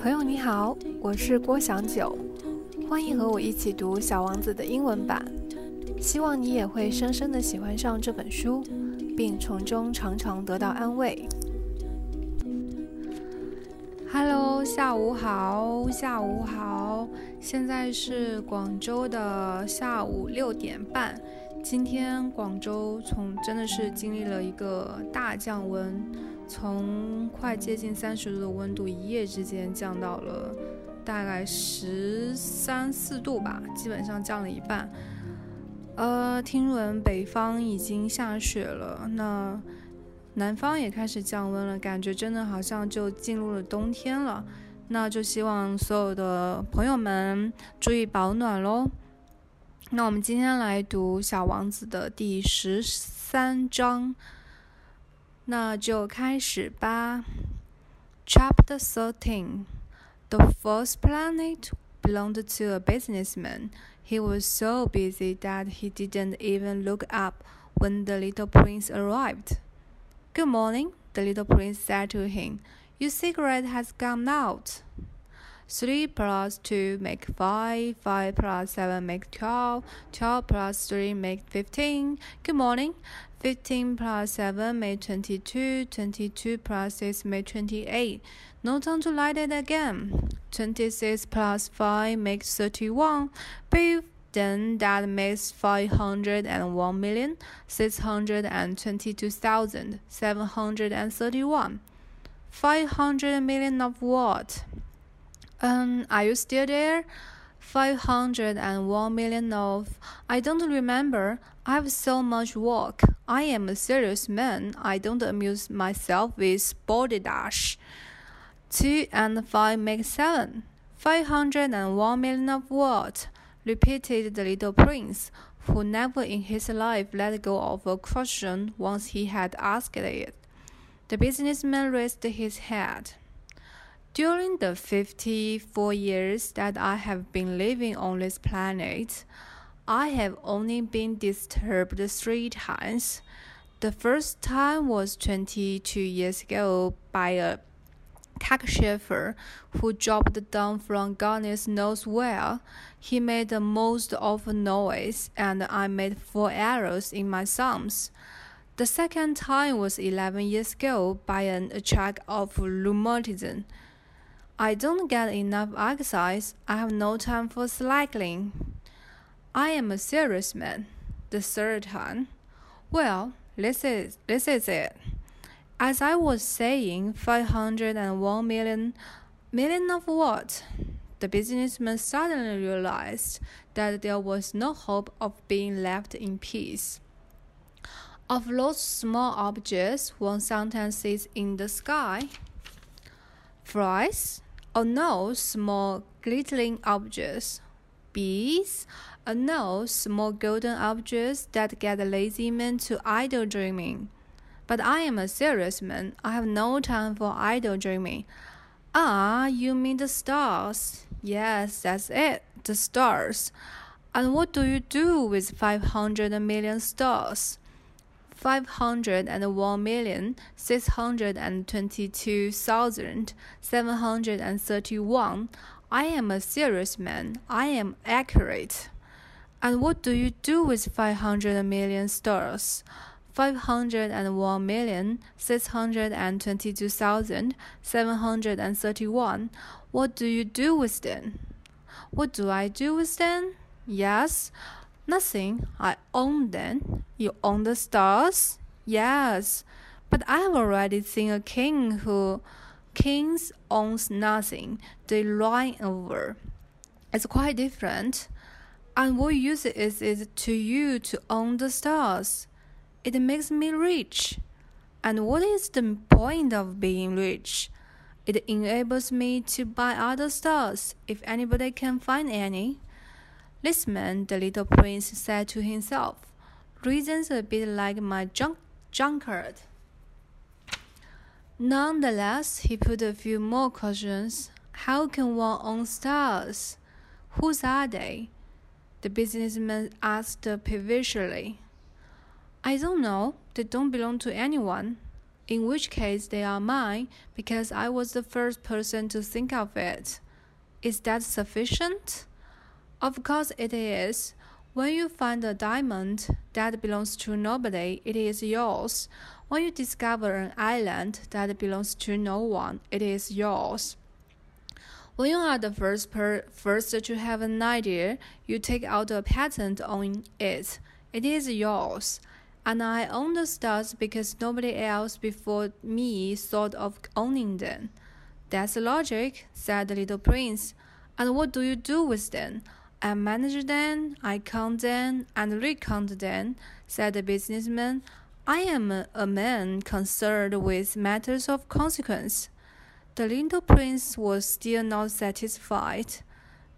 朋友你好，我是郭祥九，欢迎和我一起读《小王子》的英文版。希望你也会深深的喜欢上这本书，并从中常常得到安慰。Hello，下午好，下午好，现在是广州的下午六点半。今天广州从真的是经历了一个大降温，从快接近三十度的温度，一夜之间降到了大概十三四度吧，基本上降了一半。呃，听闻北方已经下雪了，那南方也开始降温了，感觉真的好像就进入了冬天了。那就希望所有的朋友们注意保暖喽。那我们今天来读《小王子》的第十三章，那就开始吧。Chapter thirteen: The first planet belonged to a businessman. He was so busy that he didn't even look up when the little prince arrived. Good morning, the little prince said to him. Your cigarette has gone out. Three plus two make five. Five plus seven make twelve. Twelve plus three make fifteen. Good morning. 15 plus 7 may 22, 22 plus 6 may 28. No time to light it again. 26 plus 5 makes 31. Beef, then that makes 501,622,731. 500 million of what? Um, are you still there? Five hundred and one million of. I don't remember. I have so much work. I am a serious man. I don't amuse myself with balderdash. Two and five make seven. Five hundred and one million of what? repeated the little prince, who never in his life let go of a question once he had asked it. The businessman raised his head. During the 54 years that I have been living on this planet, I have only been disturbed three times. The first time was 22 years ago by a cockchafer who dropped down from God knows where. He made the most awful noise, and I made four arrows in my thumbs. The second time was 11 years ago by an attack of rheumatism. I don't get enough exercise. I have no time for cycling. I am a serious man. The third time. Well, this is this is it. As I was saying, five hundred and one million million of what? The businessman suddenly realized that there was no hope of being left in peace. Of those small objects one sometimes sees in the sky. Flies, no small glittering objects. Bees, or no small golden objects that get lazy men to idle dreaming. But I am a serious man. I have no time for idle dreaming. Ah, you mean the stars? Yes, that's it, the stars. And what do you do with 500 million stars? Five hundred and one million six hundred and twenty-two thousand seven hundred and thirty-one. I am a serious man. I am accurate. And what do you do with five hundred million stars? Five hundred and one million six hundred and twenty-two thousand seven hundred and thirty-one. What do you do with them? What do I do with them? Yes, Nothing. I own them. You own the stars? Yes. But I have already seen a king who kings owns nothing. They reign over. It's quite different. And what use is it to you to own the stars? It makes me rich. And what is the point of being rich? It enables me to buy other stars if anybody can find any. Listen, the little prince said to himself. Reasons a bit like my junk drunkard. Nonetheless, he put a few more questions. How can one own stars? Whose are they? The businessman asked peevishly. I don't know. They don't belong to anyone. in which case they are mine because I was the first person to think of it. Is that sufficient? Of course it is. When you find a diamond that belongs to nobody, it is yours. When you discover an island that belongs to no one, it is yours. When you are the first per first to have an idea, you take out a patent on it. It is yours. And I own the stars because nobody else before me thought of owning them. That's logic, said the little prince. And what do you do with them? I manage them, I count them, and recount them, said the businessman. I am a man concerned with matters of consequence. The little prince was still not satisfied.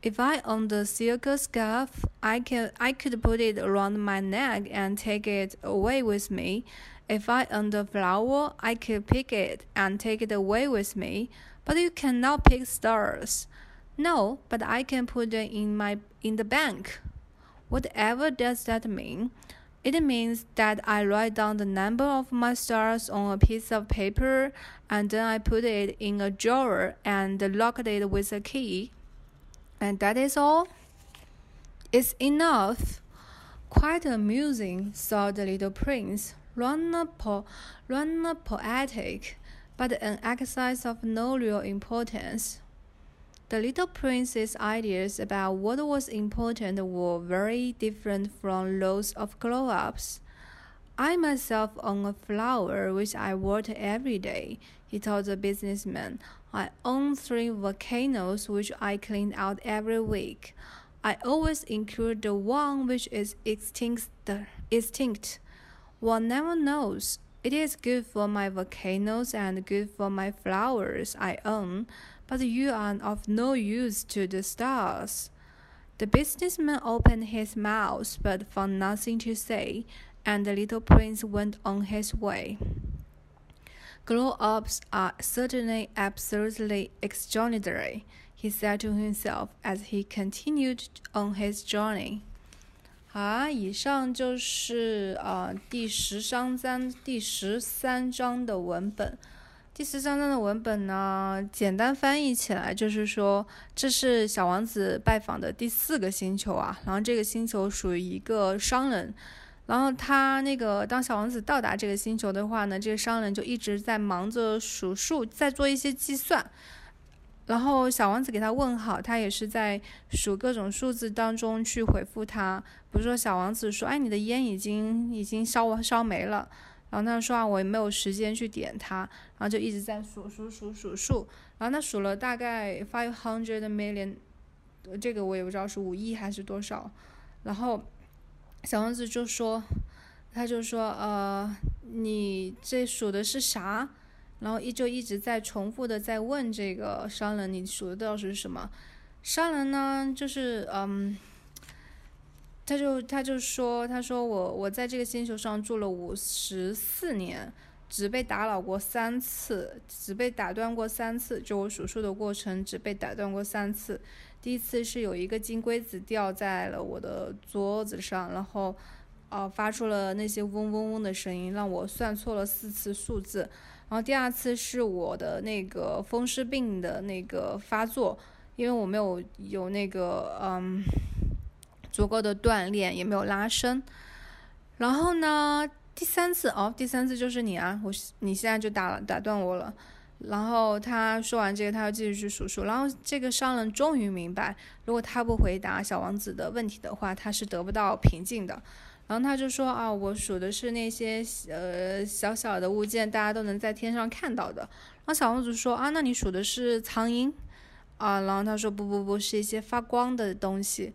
If I owned a silk scarf, I can I could put it around my neck and take it away with me. If I owned a flower, I could pick it and take it away with me. But you cannot pick stars. No, but I can put them in my in the bank. Whatever does that mean? It means that I write down the number of my stars on a piece of paper and then I put it in a drawer and lock it with a key. And that is all? It's enough. Quite amusing, thought the little prince. Rather, po- rather poetic, but an exercise of no real importance. The little prince's ideas about what was important were very different from those of grown ups. I myself own a flower which I water every day, he told the businessman. I own three volcanoes which I clean out every week. I always include the one which is extinct. extinct. One never knows. It is good for my volcanoes and good for my flowers I own, but you are of no use to the stars. The businessman opened his mouth but found nothing to say, and the little prince went on his way. Grown ups are certainly absolutely extraordinary, he said to himself as he continued on his journey. 好，以上就是呃第十章章第十三章的文本。 第十章章的文本呢，简单翻译起来就是说，这是小王子拜访的第四个星球啊。然后这个星球属于一个商人，然后他那个当小王子到达这个星球的话呢，这个商人就一直在忙着数数，在做一些计算。然后小王子给他问好，他也是在数各种数字当中去回复他。比如说小王子说：“哎，你的烟已经已经烧烧没了。”然后他说啊，我也没有时间去点它，然后就一直在数数数数数，然后他数了大概 five hundred million，这个我也不知道是五亿还是多少，然后小王子就说，他就说呃，你这数的是啥？然后一就一直在重复的在问这个商人，你数的到底是什么？商人呢，就是嗯。他就他就说，他说我我在这个星球上住了五十四年，只被打扰过三次，只被打断过三次。就我数数的过程，只被打断过三次。第一次是有一个金龟子掉在了我的桌子上，然后，呃，发出了那些嗡嗡嗡的声音，让我算错了四次数字。然后第二次是我的那个风湿病的那个发作，因为我没有有那个嗯。足够的锻炼也没有拉伸，然后呢，第三次哦，第三次就是你啊，我你现在就打了打断我了，然后他说完这个，他要继续去数数，然后这个商人终于明白，如果他不回答小王子的问题的话，他是得不到平静的，然后他就说啊，我数的是那些呃小小的物件，大家都能在天上看到的，然后小王子说啊，那你数的是苍蝇？啊，然后他说不不不是一些发光的东西。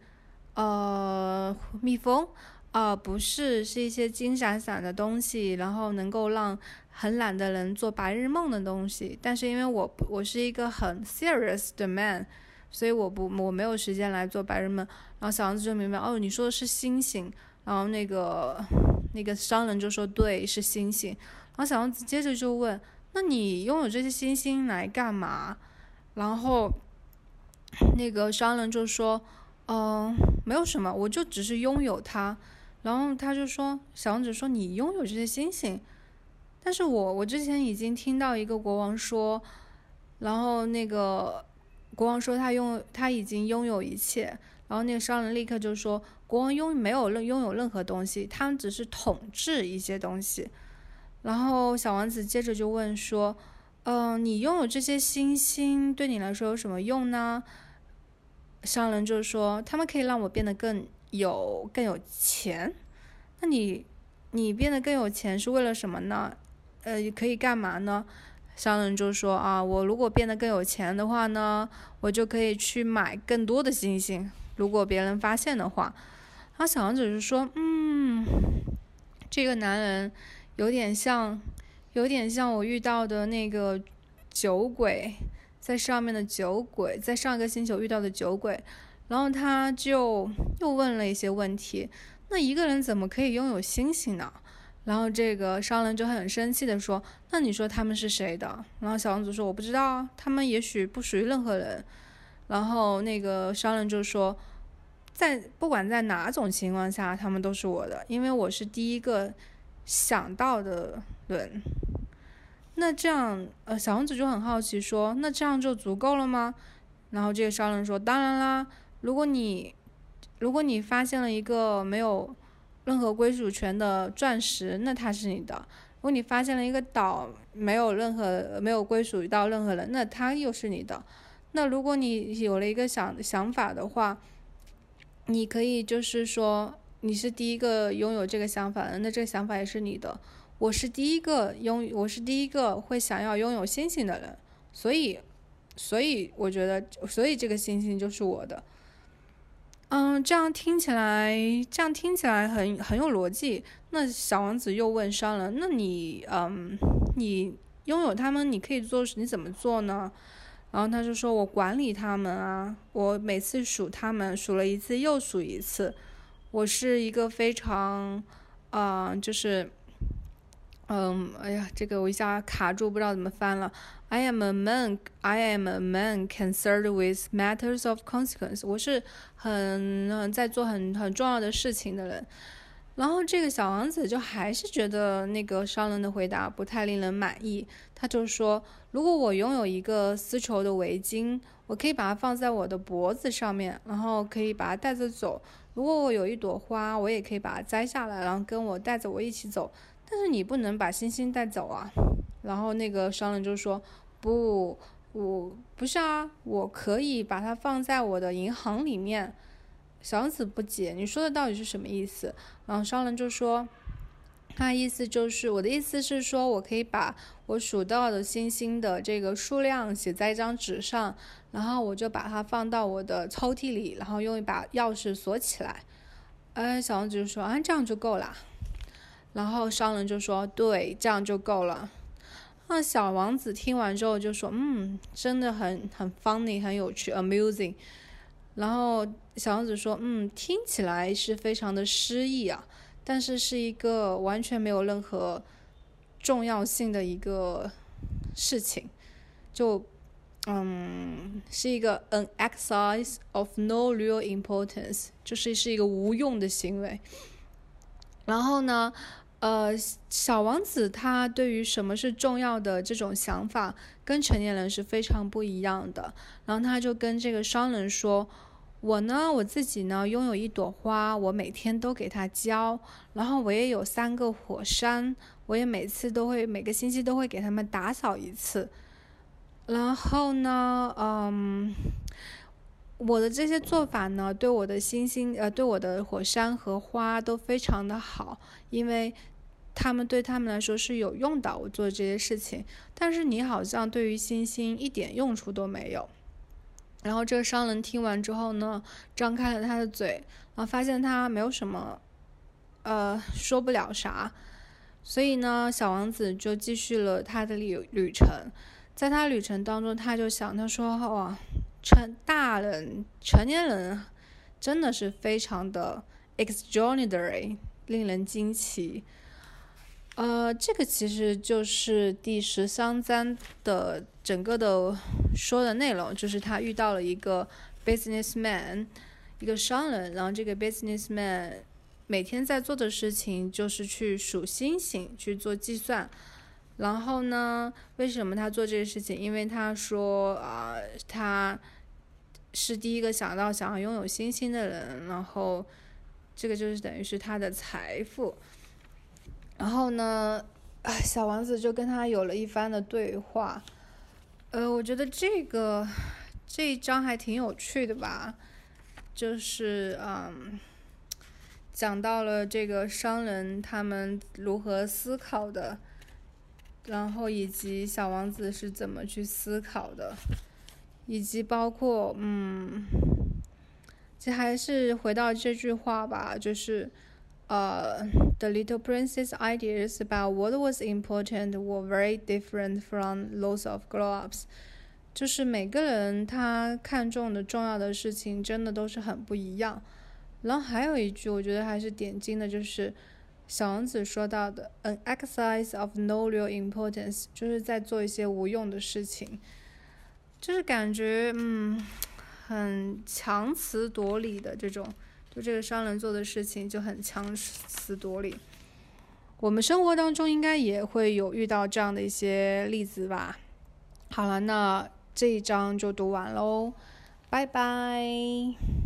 呃，蜜蜂，呃，不是，是一些金闪闪的东西，然后能够让很懒的人做白日梦的东西。但是因为我我是一个很 serious 的 man，所以我不我没有时间来做白日梦。然后小王子就明白，哦，你说的是星星。然后那个那个商人就说，对，是星星。然后小王子接着就问，那你拥有这些星星来干嘛？然后那个商人就说。嗯，没有什么，我就只是拥有它。然后他就说：“小王子说，你拥有这些星星，但是我我之前已经听到一个国王说，然后那个国王说他拥他已经拥有一切，然后那个商人立刻就说国王拥没有任拥有任何东西，他们只是统治一些东西。然后小王子接着就问说，嗯，你拥有这些星星对你来说有什么用呢？商人就说他们可以让我变得更有更有钱。那你你变得更有钱是为了什么呢？呃，可以干嘛呢？商人就说啊，我如果变得更有钱的话呢，我就可以去买更多的星星。如果别人发现的话，然后小王子就说，嗯，这个男人有点像，有点像我遇到的那个酒鬼，在上面的酒鬼，在上一个星球遇到的酒鬼。然后他就又问了一些问题。那一个人怎么可以拥有星星呢？然后这个商人就很生气的说：“那你说他们是谁的？”然后小王子说：“我不知道，他们也许不属于任何人。”然后那个商人就说：“在不管在哪种情况下，他们都是我的，因为我是第一个想到的人。”那这样，呃，小王子就很好奇说：“那这样就足够了吗？”然后这个商人说：“当然啦，如果你……”如果你发现了一个没有任何归属权的钻石，那它是你的；如果你发现了一个岛，没有任何没有归属于到任何人，那它又是你的。那如果你有了一个想想法的话，你可以就是说你是第一个拥有这个想法，那这个想法也是你的。我是第一个拥，我是第一个会想要拥有星星的人，所以，所以我觉得，所以这个星星就是我的。嗯，这样听起来，这样听起来很很有逻辑。那小王子又问商人：“那你，嗯，你拥有他们，你可以做，你怎么做呢？”然后他就说：“我管理他们啊，我每次数他们，数了一次又数一次。我是一个非常，啊，就是。”嗯，哎呀，这个我一下卡住，不知道怎么翻了。I am a man, I am a man concerned with matters of consequence。我是很在做很很重要的事情的人。然后这个小王子就还是觉得那个商人的回答不太令人满意。他就说：“如果我拥有一个丝绸的围巾，我可以把它放在我的脖子上面，然后可以把它带着走。如果我有一朵花，我也可以把它摘下来，然后跟我带着我一起走。”但是你不能把星星带走啊！然后那个商人就说：“不，我不是啊，我可以把它放在我的银行里面。”小王子不解：“你说的到底是什么意思？”然后商人就说：“他意思就是我的意思是说，我可以把我数到的星星的这个数量写在一张纸上，然后我就把它放到我的抽屉里，然后用一把钥匙锁起来。”哎，小王子就说：“啊，这样就够了。”然后商人就说：“对，这样就够了。”那小王子听完之后就说：“嗯，真的很很 funny，很有趣，amusing。”然后小王子说：“嗯，听起来是非常的诗意啊，但是是一个完全没有任何重要性的一个事情，就嗯，是一个 an exercise of no real importance，就是是一个无用的行为。然后呢？”呃，小王子他对于什么是重要的这种想法，跟成年人是非常不一样的。然后他就跟这个商人说：“我呢，我自己呢，拥有一朵花，我每天都给它浇。然后我也有三个火山，我也每次都会每个星期都会给他们打扫一次。然后呢，嗯。”我的这些做法呢，对我的星星，呃，对我的火山和花都非常的好，因为他们对他们来说是有用的。我做这些事情，但是你好像对于星星一点用处都没有。然后这个商人听完之后呢，张开了他的嘴，然后发现他没有什么，呃，说不了啥，所以呢，小王子就继续了他的旅旅程。在他旅程当中，他就想，他说，哇。成大人、成年人真的是非常的 extraordinary，令人惊奇。呃，这个其实就是第十三章的整个的说的内容，就是他遇到了一个 businessman，一个商人，然后这个 businessman 每天在做的事情就是去数星星，去做计算。然后呢，为什么他做这个事情？因为他说啊，他是第一个想到想要拥有星星的人，然后这个就是等于是他的财富。然后呢，小王子就跟他有了一番的对话。呃，我觉得这个这一章还挺有趣的吧，就是嗯。讲到了这个商人他们如何思考的，然后以及小王子是怎么去思考的，以及包括嗯，这还是回到这句话吧，就是呃，The little prince's ideas about what was important were very different from those of grown-ups，就是每个人他看重的重要的事情真的都是很不一样。然后还有一句，我觉得还是点睛的，就是小王子说到的，an exercise of no real importance，就是在做一些无用的事情，就是感觉嗯，很强词夺理的这种，就这个商人做的事情就很强词夺理。我们生活当中应该也会有遇到这样的一些例子吧。好了，那这一章就读完喽，拜拜。